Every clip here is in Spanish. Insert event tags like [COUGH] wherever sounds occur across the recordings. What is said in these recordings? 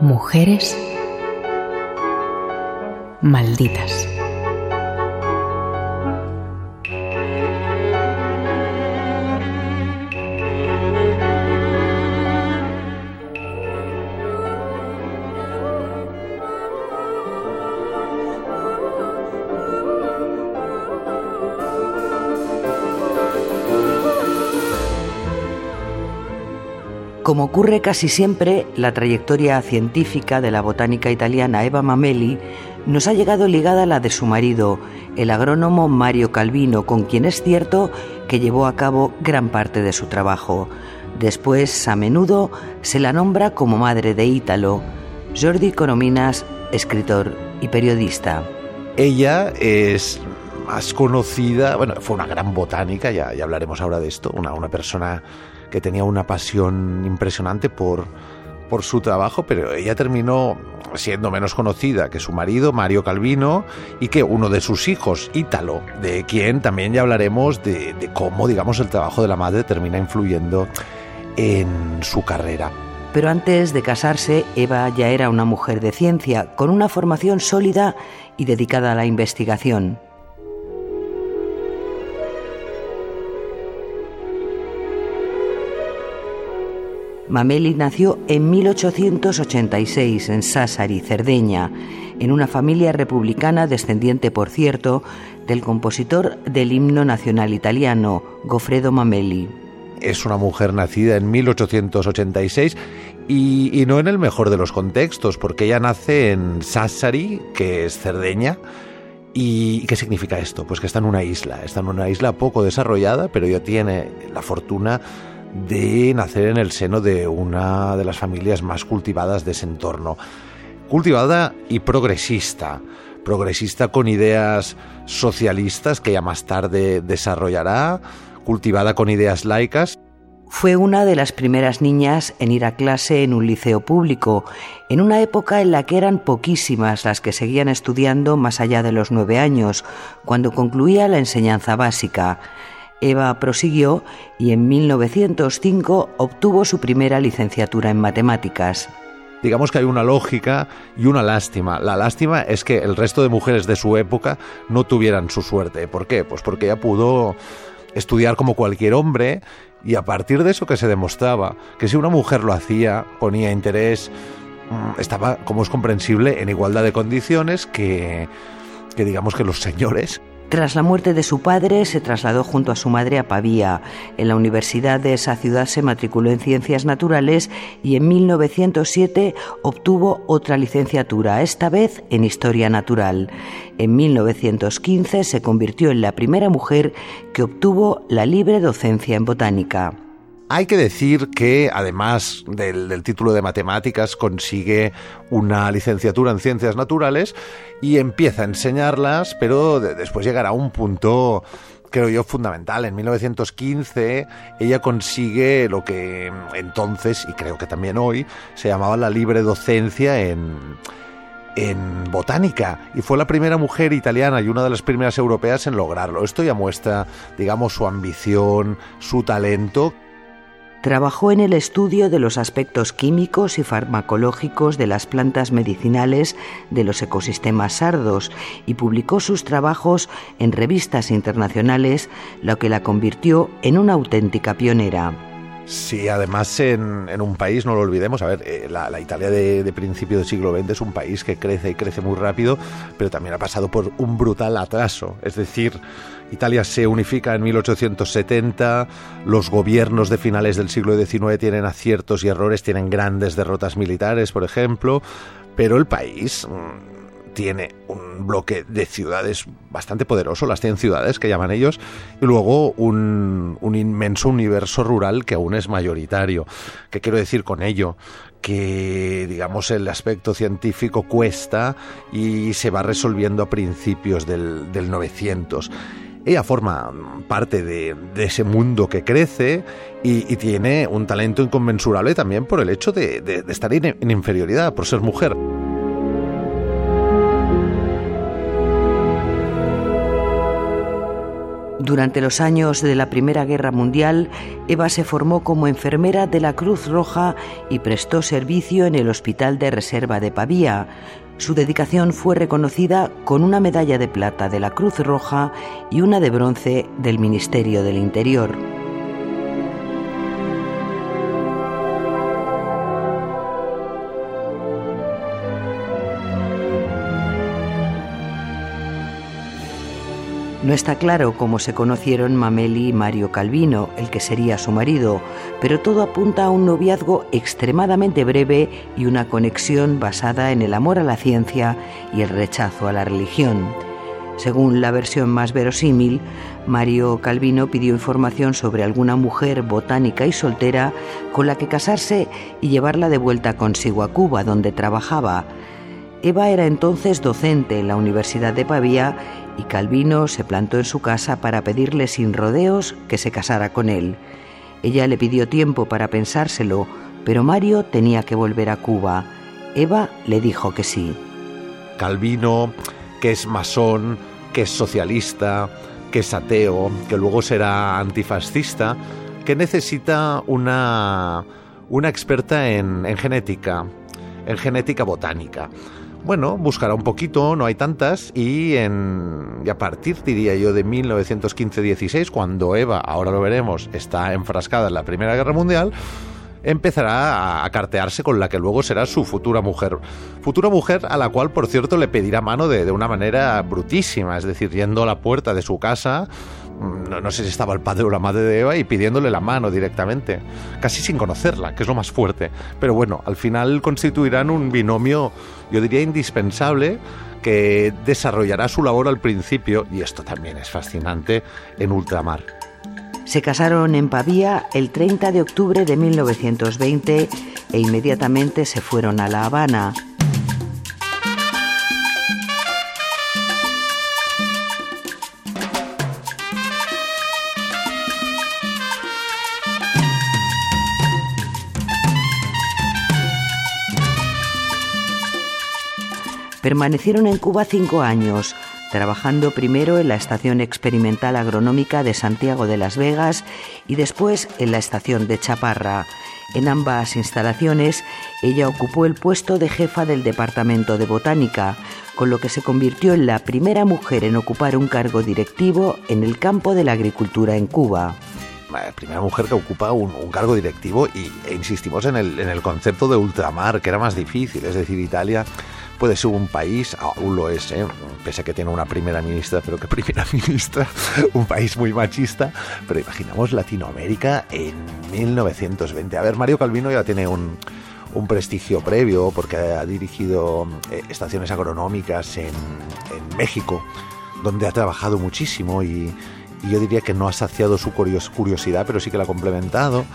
Mujeres malditas. Como ocurre casi siempre, la trayectoria científica de la botánica italiana Eva Mameli nos ha llegado ligada a la de su marido, el agrónomo Mario Calvino, con quien es cierto que llevó a cabo gran parte de su trabajo. Después, a menudo, se la nombra como madre de Ítalo. Jordi Corominas, escritor y periodista. Ella es más conocida, bueno, fue una gran botánica, ya, hablaremos ahora de esto, una, una persona que tenía una pasión impresionante por, por su trabajo, pero ella terminó siendo menos conocida que su marido, Mario Calvino, y que uno de sus hijos, Ítalo, de quien también ya hablaremos de, de cómo, digamos, el trabajo de la madre termina influyendo en su carrera. Pero antes de casarse, Eva ya era una mujer de ciencia, con una formación sólida y dedicada a la investigación. Mameli nació en 1886 en Sassari, Cerdeña, en una familia republicana descendiente, por cierto, del compositor del himno nacional italiano, Goffredo Mameli. Es una mujer nacida en 1886 y, no en el mejor de los contextos, porque ella nace en Sassari, que es Cerdeña. ¿Y qué significa esto? Pues que está en una isla, está en una isla poco desarrollada, pero ella tiene la fortuna de nacer en el seno de una de las familias más cultivadas de ese entorno. Cultivada y progresista. Progresista con ideas socialistas que ya más tarde desarrollará. Cultivada con ideas laicas. Fue una de las primeras niñas en ir a clase en un liceo público, en una época en la que eran poquísimas las que seguían estudiando más allá de los nueve años, cuando concluía la enseñanza básica. Eva prosiguió y en 1905 obtuvo su primera licenciatura en matemáticas. Digamos que hay una lógica y una lástima. La lástima es que el resto de mujeres de su época no tuvieran su suerte. ¿Por qué? Pues porque ella pudo estudiar como cualquier hombre y a partir de eso que se demostraba que si una mujer lo hacía, ponía interés, mm, estaba, como es comprensible, en igualdad de condiciones que, que digamos que los señores tras la muerte de su padre, se trasladó junto a su madre a Pavía. En la universidad de esa ciudad se matriculó en Ciencias Naturales y en 1907 obtuvo otra licenciatura, esta vez en Historia Natural. En 1915 se convirtió en la primera mujer que obtuvo la libre docencia en botánica. Hay que decir que, además del, título de matemáticas, consigue una licenciatura en ciencias naturales y empieza a enseñarlas, pero de, después llegará a un punto creo yo, fundamental. En 1915 ella consigue lo que entonces, y creo que también hoy, se llamaba la libre docencia en, en botánica y fue la primera mujer italiana y una de las primeras europeas en lograrlo. Esto ya muestra, digamos, su ambición, su talento. Trabajó en el estudio de los aspectos químicos y farmacológicos de las plantas medicinales de los ecosistemas sardos y publicó sus trabajos en revistas internacionales, lo que la convirtió en una auténtica pionera. Sí, además en, un país, no lo olvidemos, a ver, eh, la, la, Italia de, de, principio del siglo XX es un país que crece y crece muy rápido, pero también ha pasado por un brutal atraso. Es decir, Italia se unifica en 1870, los gobiernos de finales del siglo XIX tienen aciertos y errores, tienen grandes derrotas militares, por ejemplo, pero el país tiene un bloque de ciudades bastante poderoso, las 100 ciudades que llaman ellos, y luego un, un, inmenso universo rural que aún es mayoritario. ¿Qué quiero decir con ello? Que, digamos, el aspecto científico cuesta y se va resolviendo a principios del, del 900. Ella forma parte de, ese mundo que crece y, tiene un talento inconmensurable también por el hecho de, estar en inferioridad, por ser mujer. Durante los años de la Primera Guerra Mundial, Eva se formó como enfermera de la Cruz Roja y prestó servicio en el Hospital de Reserva de Pavía. Su dedicación fue reconocida con una medalla de plata de la Cruz Roja y una de bronce del Ministerio del Interior. No está claro cómo se conocieron Mameli y Mario Calvino, el que sería su marido, pero todo apunta a un noviazgo extremadamente breve y una conexión basada en el amor a la ciencia y el rechazo a la religión. Según la versión más verosímil, Mario Calvino pidió información sobre alguna mujer botánica y soltera con la que casarse y llevarla de vuelta consigo a Cuba, donde trabajaba. Eva era entonces docente en la Universidad de Pavía y Calvino se plantó en su casa para pedirle sin rodeos que se casara con él. Ella le pidió tiempo para pensárselo, pero Mario tenía que volver a Cuba. Eva le dijo que sí. Calvino, que es masón, que es socialista, que es ateo, que luego será antifascista, que necesita una, una experta en, en genética, en genética botánica bueno, buscará un poquito, no hay tantas, y, a partir, diría yo, de 1915-16, cuando Eva, ahora lo veremos, está enfrascada en la Primera Guerra Mundial, empezará a cartearse con la que luego será su futura mujer. Futura mujer a la cual, por cierto, le pedirá mano de, de una manera brutísima, es decir, yendo a la puerta de su casa no, sé si estaba el padre o la madre de Eva y pidiéndole la mano directamente, casi sin conocerla, que es lo más fuerte. Pero bueno, al final constituirán un binomio, yo diría, indispensable que desarrollará su labor al principio, y esto también es fascinante, en ultramar. Se casaron en Pavía el 30 de octubre de 1920 e inmediatamente se fueron a La Habana. Permanecieron en Cuba cinco años, trabajando primero en la Estación Experimental Agronómica de Santiago de las Vegas y después en la Estación de Chaparra. En ambas instalaciones ella ocupó el puesto de jefa del Departamento de Botánica, con lo que se convirtió en la primera mujer en ocupar un cargo directivo en el campo de la agricultura en Cuba primera mujer que ocupa un, cargo directivo y e insistimos en el, en el concepto de ultramar, que era más difícil, es decir, Italia puede ser un país, aún lo es, ¿eh? pese a que tiene una primera ministra, pero que primera [LAUGHS] ministra, un país muy machista, pero imaginamos Latinoamérica en 1920. A ver, Mario Calvino ya tiene un, un prestigio previo porque ha dirigido eh, estaciones agronómicas en, en, México, donde ha trabajado muchísimo y, y, yo diría que no ha saciado su curiosidad, pero sí que la ha complementado.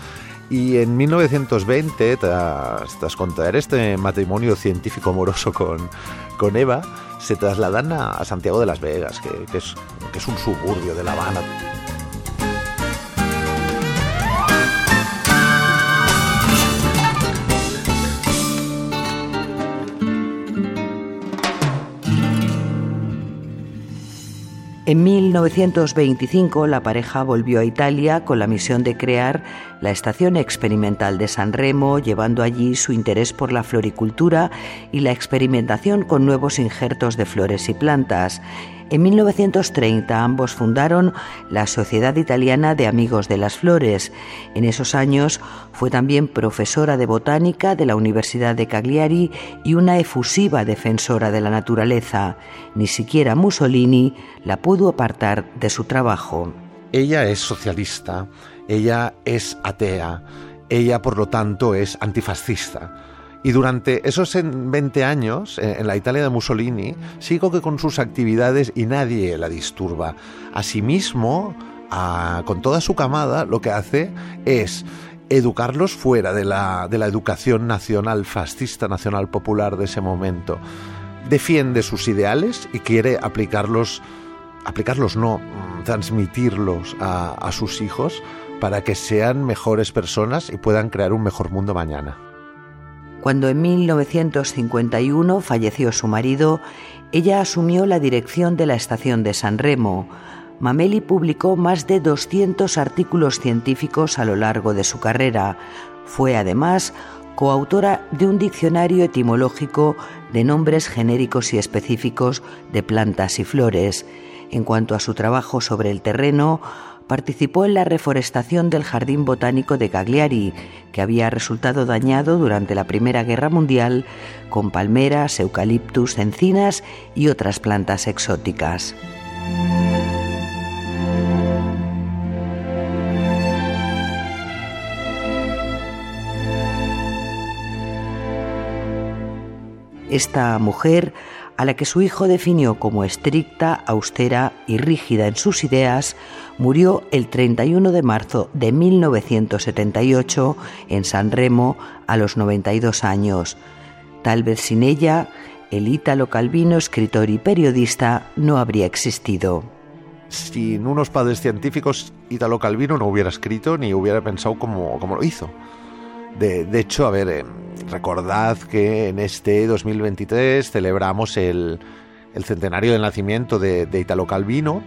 Y en 1920, tras, contraer este matrimonio científico amoroso con, con Eva, se trasladan a, Santiago de las Vegas, que, es, que es un suburbio de La Habana. En 1925 la pareja volvió a Italia con la misión de crear la Estación Experimental de San Remo, llevando allí su interés por la floricultura y la experimentación con nuevos injertos de flores y plantas. En 1930 ambos fundaron la Sociedad Italiana de Amigos de las Flores. En esos años fue también profesora de botánica de la Universidad de Cagliari y una efusiva defensora de la naturaleza. Ni siquiera Mussolini la pudo apartar de su trabajo. Ella es socialista, ella es atea, ella por lo tanto es antifascista y durante esos 20 años, eh, en la Italia de Mussolini, sigo que con sus actividades y nadie la disturba. Asimismo, con toda su camada, lo que hace es educarlos fuera de la, de la educación nacional fascista, nacional popular de ese momento. Defiende sus ideales y quiere aplicarlos, aplicarlos no, mm, transmitirlos a, a sus hijos para que sean mejores personas y puedan crear un mejor mundo mañana. Cuando en 1951 falleció su marido, ella asumió la dirección de la estación de San Remo. Mameli publicó más de 200 artículos científicos a lo largo de su carrera. Fue además coautora de un diccionario etimológico de nombres genéricos y específicos de plantas y flores. En cuanto a su trabajo sobre el terreno, participó en la reforestación del Jardín Botánico de Cagliari, que había resultado dañado durante la Primera Guerra Mundial con palmeras, eucaliptus, encinas y otras plantas exóticas. Esta mujer a la que su hijo definió como estricta, austera y rígida en sus ideas, murió el 31 de marzo de 1978 en San Remo a los 92 años. Tal vez sin ella, el Ítalo Calvino, escritor y periodista, no habría existido. Sin unos padres científicos, Ítalo Calvino no hubiera escrito ni hubiera pensado como, como lo hizo. De, de hecho, a ver, eh, recordad que en este 2023 celebramos el, centenario del nacimiento de, Italo Calvino,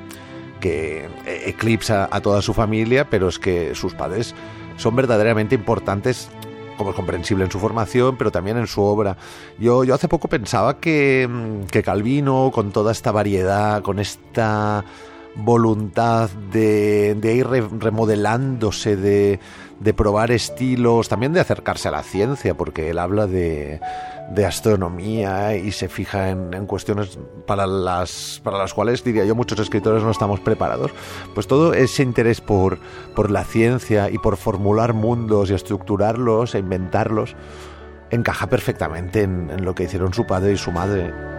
que eclipsa a toda su familia, pero es que sus padres son verdaderamente importantes como es comprensible en su formación, pero también en su obra. Yo, yo hace poco pensaba que, que Calvino, con toda esta variedad, con esta voluntad de, de ir remodelándose, de, de probar estilos, también de acercarse a la ciencia, porque él habla de, de astronomía y se fija en, en, cuestiones para las, para las cuales, diría yo, muchos escritores no estamos preparados. Pues todo ese interés por, por la ciencia y por formular mundos y estructurarlos e inventarlos encaja perfectamente en, en lo que hicieron su padre y su madre.